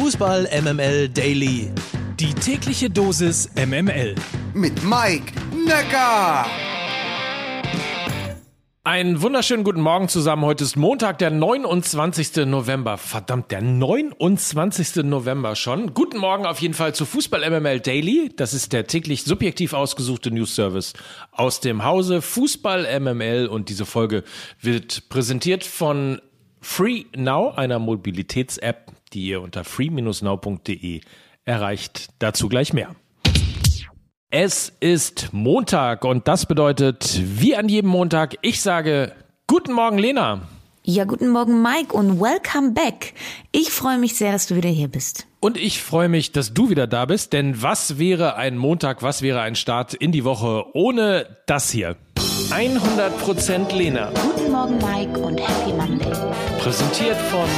Fußball MML Daily. Die tägliche Dosis MML. Mit Mike Necker. Einen wunderschönen guten Morgen zusammen. Heute ist Montag, der 29. November. Verdammt, der 29. November schon. Guten Morgen auf jeden Fall zu Fußball MML Daily. Das ist der täglich subjektiv ausgesuchte News Service aus dem Hause Fußball MML und diese Folge wird präsentiert von Free Now, einer Mobilitäts-App, die ihr unter free-now.de erreicht. Dazu gleich mehr. Es ist Montag und das bedeutet, wie an jedem Montag, ich sage Guten Morgen, Lena. Ja, guten Morgen, Mike, und welcome back. Ich freue mich sehr, dass du wieder hier bist. Und ich freue mich, dass du wieder da bist, denn was wäre ein Montag, was wäre ein Start in die Woche ohne das hier? 100% Lena. Guten Morgen, Mike, und Happy Monday. Präsentiert von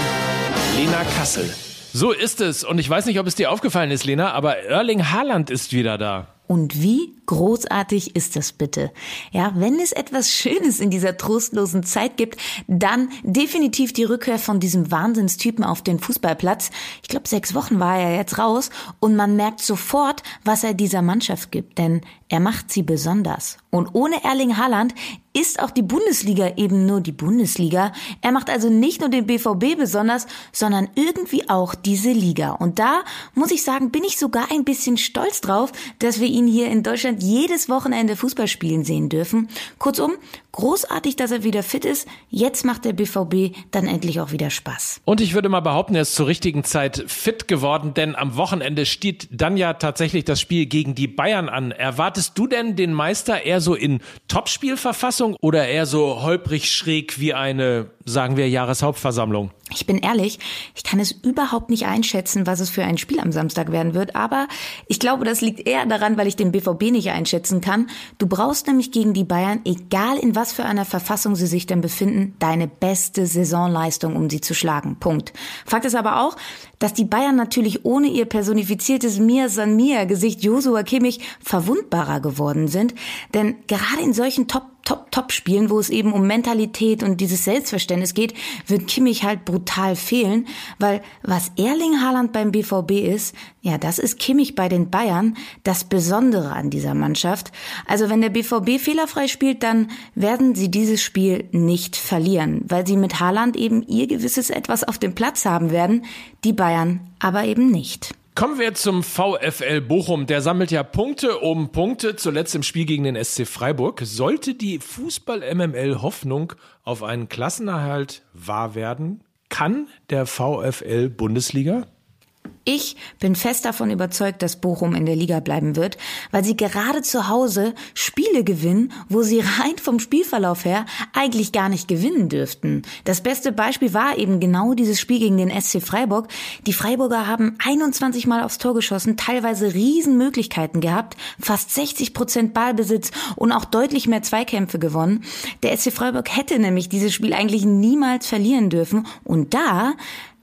Lena Kassel. So ist es. Und ich weiß nicht, ob es dir aufgefallen ist, Lena, aber Erling Haaland ist wieder da. Und wie großartig ist das bitte? Ja, wenn es etwas Schönes in dieser trostlosen Zeit gibt, dann definitiv die Rückkehr von diesem Wahnsinnstypen auf den Fußballplatz. Ich glaube, sechs Wochen war er jetzt raus und man merkt sofort, was er dieser Mannschaft gibt, denn er macht sie besonders. Und ohne Erling Haaland ist auch die Bundesliga eben nur die Bundesliga. Er macht also nicht nur den BVB besonders, sondern irgendwie auch diese Liga. Und da muss ich sagen, bin ich sogar ein bisschen stolz drauf, dass wir ihn hier in Deutschland jedes Wochenende Fußball spielen sehen dürfen. Kurzum, großartig, dass er wieder fit ist. Jetzt macht der BVB dann endlich auch wieder Spaß. Und ich würde mal behaupten, er ist zur richtigen Zeit fit geworden, denn am Wochenende steht dann ja tatsächlich das Spiel gegen die Bayern an. Erwartest du denn den Meister eher so in Topspielverfassung oder eher so holprig schräg wie eine, sagen wir, Jahreshauptversammlung? Ich bin ehrlich, ich kann es überhaupt nicht einschätzen, was es für ein Spiel am Samstag werden wird, aber ich glaube, das liegt eher daran, weil ich den BVB nicht einschätzen kann. Du brauchst nämlich gegen die Bayern, egal in was für einer Verfassung sie sich denn befinden, deine beste Saisonleistung, um sie zu schlagen. Punkt. Fakt ist aber auch, dass die Bayern natürlich ohne ihr personifiziertes Mir San Mir Gesicht Josua Kimmich verwundbarer geworden sind, denn gerade in solchen Top Top, Top Spielen, wo es eben um Mentalität und dieses Selbstverständnis geht, wird Kimmich halt brutal fehlen, weil was Erling Haaland beim BVB ist, ja, das ist Kimmich bei den Bayern das Besondere an dieser Mannschaft. Also wenn der BVB fehlerfrei spielt, dann werden sie dieses Spiel nicht verlieren, weil sie mit Haaland eben ihr gewisses Etwas auf dem Platz haben werden, die Bayern aber eben nicht. Kommen wir zum VfL Bochum. Der sammelt ja Punkte um Punkte, zuletzt im Spiel gegen den SC Freiburg. Sollte die Fußball-MML Hoffnung auf einen Klassenerhalt wahr werden, kann der VfL Bundesliga? Ich bin fest davon überzeugt, dass Bochum in der Liga bleiben wird, weil sie gerade zu Hause Spiele gewinnen, wo sie rein vom Spielverlauf her eigentlich gar nicht gewinnen dürften. Das beste Beispiel war eben genau dieses Spiel gegen den SC Freiburg. Die Freiburger haben 21 Mal aufs Tor geschossen, teilweise Riesenmöglichkeiten gehabt, fast 60 Prozent Ballbesitz und auch deutlich mehr Zweikämpfe gewonnen. Der SC Freiburg hätte nämlich dieses Spiel eigentlich niemals verlieren dürfen und da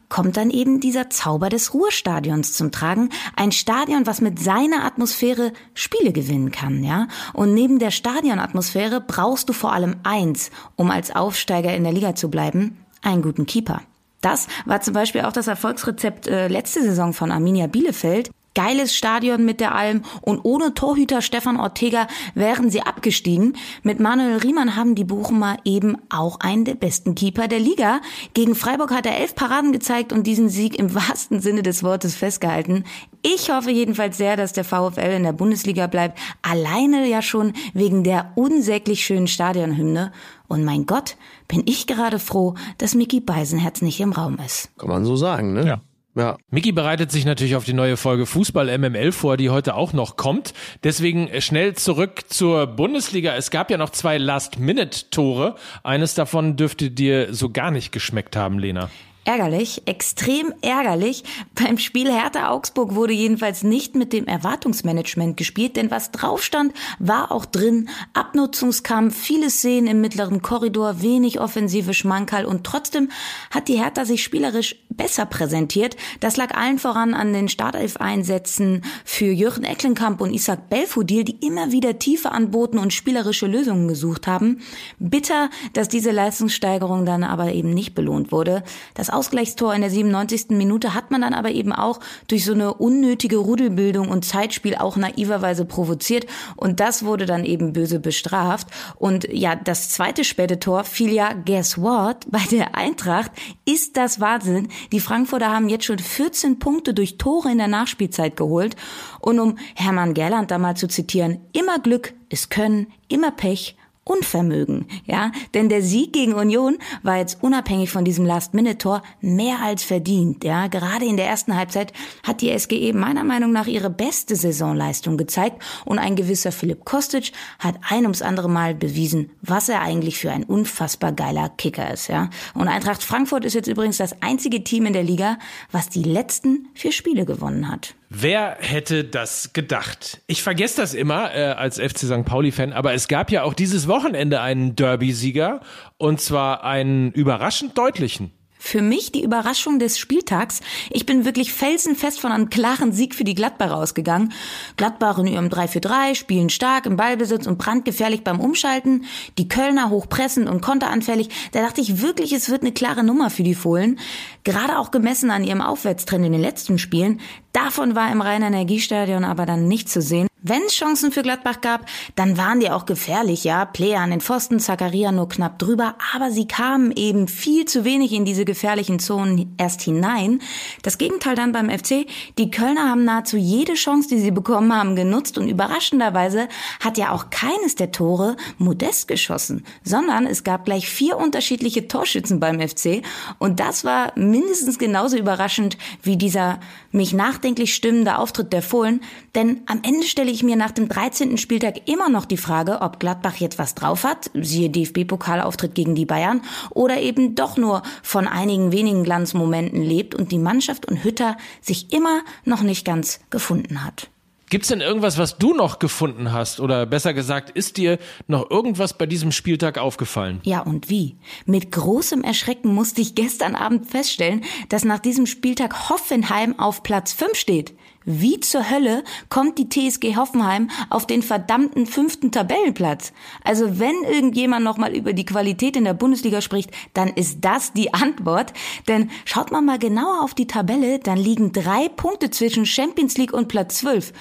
kommt dann eben dieser Zauber des Ruhrstadions zum Tragen. Ein Stadion, was mit seiner Atmosphäre Spiele gewinnen kann, ja. Und neben der Stadionatmosphäre brauchst du vor allem eins, um als Aufsteiger in der Liga zu bleiben, einen guten Keeper. Das war zum Beispiel auch das Erfolgsrezept äh, letzte Saison von Arminia Bielefeld. Geiles Stadion mit der Alm und ohne Torhüter Stefan Ortega wären sie abgestiegen. Mit Manuel Riemann haben die Bochumer eben auch einen der besten Keeper der Liga. Gegen Freiburg hat er elf Paraden gezeigt und diesen Sieg im wahrsten Sinne des Wortes festgehalten. Ich hoffe jedenfalls sehr, dass der VfL in der Bundesliga bleibt. Alleine ja schon wegen der unsäglich schönen Stadionhymne. Und mein Gott, bin ich gerade froh, dass Mickey Beisenherz nicht im Raum ist. Kann man so sagen, ne? Ja. Ja. Mickey bereitet sich natürlich auf die neue Folge Fußball MML vor, die heute auch noch kommt. Deswegen schnell zurück zur Bundesliga. Es gab ja noch zwei Last-Minute-Tore. Eines davon dürfte dir so gar nicht geschmeckt haben, Lena ärgerlich, extrem ärgerlich. Beim Spiel Hertha Augsburg wurde jedenfalls nicht mit dem Erwartungsmanagement gespielt, denn was drauf stand, war auch drin. Abnutzungskampf, viele Szenen im mittleren Korridor, wenig offensive Schmankerl und trotzdem hat die Hertha sich spielerisch besser präsentiert. Das lag allen voran an den Startelf-Einsätzen für Jürgen Ecklenkamp und Isaac Belfodil, die immer wieder Tiefe anboten und spielerische Lösungen gesucht haben. Bitter, dass diese Leistungssteigerung dann aber eben nicht belohnt wurde. Das Ausgleichstor in der 97. Minute hat man dann aber eben auch durch so eine unnötige Rudelbildung und Zeitspiel auch naiverweise provoziert und das wurde dann eben böse bestraft. Und ja, das zweite späte Tor fiel ja, guess what, bei der Eintracht ist das Wahnsinn. Die Frankfurter haben jetzt schon 14 Punkte durch Tore in der Nachspielzeit geholt. Und um Hermann Gerland da mal zu zitieren, immer Glück ist Können, immer Pech Unvermögen, ja, denn der Sieg gegen Union war jetzt unabhängig von diesem Last-Minute-Tor mehr als verdient, ja. Gerade in der ersten Halbzeit hat die SGE meiner Meinung nach ihre beste Saisonleistung gezeigt und ein gewisser Philipp Kostic hat ein ums andere Mal bewiesen, was er eigentlich für ein unfassbar geiler Kicker ist, ja. Und Eintracht Frankfurt ist jetzt übrigens das einzige Team in der Liga, was die letzten vier Spiele gewonnen hat. Wer hätte das gedacht? Ich vergesse das immer äh, als FC St. Pauli-Fan, aber es gab ja auch dieses Wochenende einen Derby-Sieger und zwar einen überraschend deutlichen. Für mich die Überraschung des Spieltags. Ich bin wirklich felsenfest von einem klaren Sieg für die Gladbacher ausgegangen. Gladbach in ihrem 3-4-3, spielen stark im Ballbesitz und brandgefährlich beim Umschalten. Die Kölner hochpressend und konteranfällig. Da dachte ich wirklich, es wird eine klare Nummer für die Fohlen. Gerade auch gemessen an ihrem Aufwärtstrend in den letzten Spielen. Davon war im Rhein-Energiestadion aber dann nicht zu sehen. Wenn es Chancen für Gladbach gab, dann waren die auch gefährlich, ja. Player an den Pfosten, Zakaria nur knapp drüber, aber sie kamen eben viel zu wenig in diese gefährlichen Zonen erst hinein. Das Gegenteil dann beim FC. Die Kölner haben nahezu jede Chance, die sie bekommen haben, genutzt und überraschenderweise hat ja auch keines der Tore Modest geschossen, sondern es gab gleich vier unterschiedliche Torschützen beim FC und das war mindestens genauso überraschend wie dieser mich nachdenklich stimmende Auftritt der Fohlen, denn am Ende stelle ich mir nach dem 13. Spieltag immer noch die Frage, ob Gladbach jetzt was drauf hat, siehe DFB-Pokalauftritt gegen die Bayern, oder eben doch nur von einigen wenigen Glanzmomenten lebt und die Mannschaft und Hütter sich immer noch nicht ganz gefunden hat. Gibt's denn irgendwas, was du noch gefunden hast? Oder besser gesagt, ist dir noch irgendwas bei diesem Spieltag aufgefallen? Ja, und wie? Mit großem Erschrecken musste ich gestern Abend feststellen, dass nach diesem Spieltag Hoffenheim auf Platz 5 steht. Wie zur Hölle kommt die TSG Hoffenheim auf den verdammten fünften Tabellenplatz? Also wenn irgendjemand nochmal über die Qualität in der Bundesliga spricht, dann ist das die Antwort. Denn schaut man mal genauer auf die Tabelle, dann liegen drei Punkte zwischen Champions League und Platz 12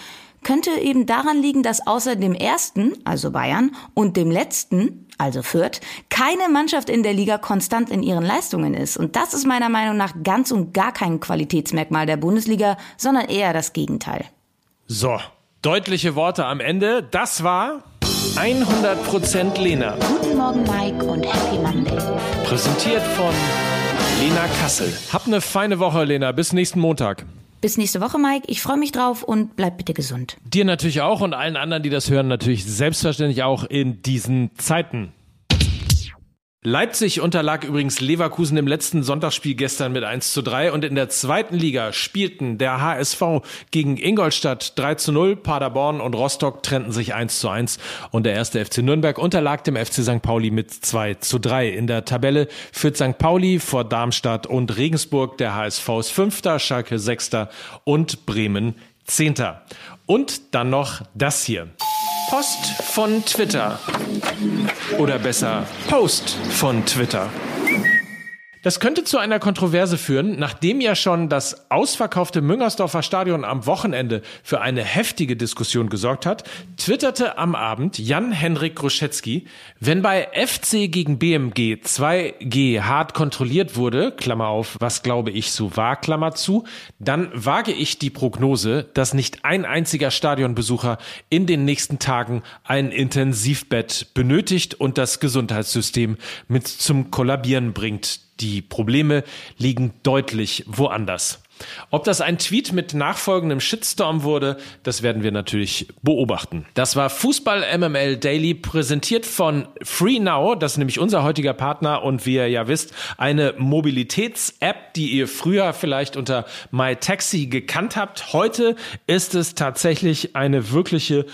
könnte eben daran liegen, dass außer dem ersten, also Bayern, und dem letzten, also Fürth, keine Mannschaft in der Liga konstant in ihren Leistungen ist. Und das ist meiner Meinung nach ganz und gar kein Qualitätsmerkmal der Bundesliga, sondern eher das Gegenteil. So, deutliche Worte am Ende. Das war 100% Lena. Guten Morgen, Mike, und Happy Monday. Präsentiert von Lena Kassel. Hab eine feine Woche, Lena. Bis nächsten Montag. Bis nächste Woche, Mike. Ich freue mich drauf und bleib bitte gesund. Dir natürlich auch und allen anderen, die das hören, natürlich selbstverständlich auch in diesen Zeiten. Leipzig unterlag übrigens Leverkusen im letzten Sonntagsspiel gestern mit 1 zu 3 und in der zweiten Liga spielten der HSV gegen Ingolstadt 3 zu 0, Paderborn und Rostock trennten sich 1 zu 1 und der erste FC Nürnberg unterlag dem FC St. Pauli mit 2 zu 3. In der Tabelle führt St. Pauli vor Darmstadt und Regensburg, der HSV ist Fünfter, Schalke Sechster und Bremen Zehnter. Und dann noch das hier. Post von Twitter. Oder besser, Post von Twitter. Das könnte zu einer Kontroverse führen, nachdem ja schon das ausverkaufte Müngersdorfer Stadion am Wochenende für eine heftige Diskussion gesorgt hat, twitterte am Abend Jan-Henrik Gruschetzky, wenn bei FC gegen BMG 2G hart kontrolliert wurde, Klammer auf, was glaube ich so war, Klammer zu, dann wage ich die Prognose, dass nicht ein einziger Stadionbesucher in den nächsten Tagen ein Intensivbett benötigt und das Gesundheitssystem mit zum Kollabieren bringt. Die Probleme liegen deutlich woanders. Ob das ein Tweet mit nachfolgendem Shitstorm wurde, das werden wir natürlich beobachten. Das war Fußball MML Daily, präsentiert von FreeNow, das ist nämlich unser heutiger Partner und wie ihr ja wisst, eine Mobilitäts-App, die ihr früher vielleicht unter MyTaxi gekannt habt. Heute ist es tatsächlich eine wirkliche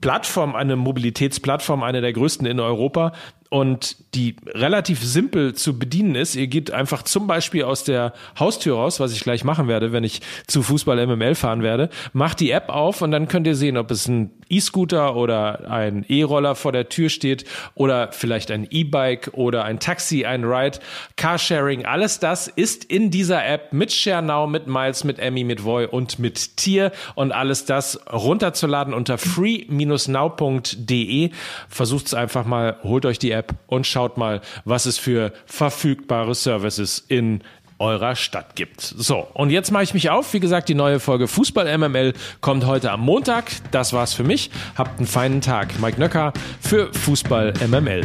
Plattform, eine Mobilitätsplattform, eine der größten in Europa und die relativ simpel zu bedienen ist. Ihr geht einfach zum Beispiel aus der Haustür raus, was ich gleich machen werde, wenn ich zu Fußball MML fahren werde, macht die App auf und dann könnt ihr sehen, ob es ein E-Scooter oder ein E-Roller vor der Tür steht oder vielleicht ein E-Bike oder ein Taxi, ein Ride, Carsharing, alles das ist in dieser App mit ShareNow, mit Miles, mit Emmy, mit Voy und mit Tier und alles das runterzuladen unter free-now.de. Versucht es einfach mal, holt euch die App und schaut mal, was es für verfügbare Services in eurer Stadt gibt. So, und jetzt mache ich mich auf. Wie gesagt, die neue Folge Fußball MML kommt heute am Montag. Das war's für mich. Habt einen feinen Tag. Mike Nöcker für Fußball MML.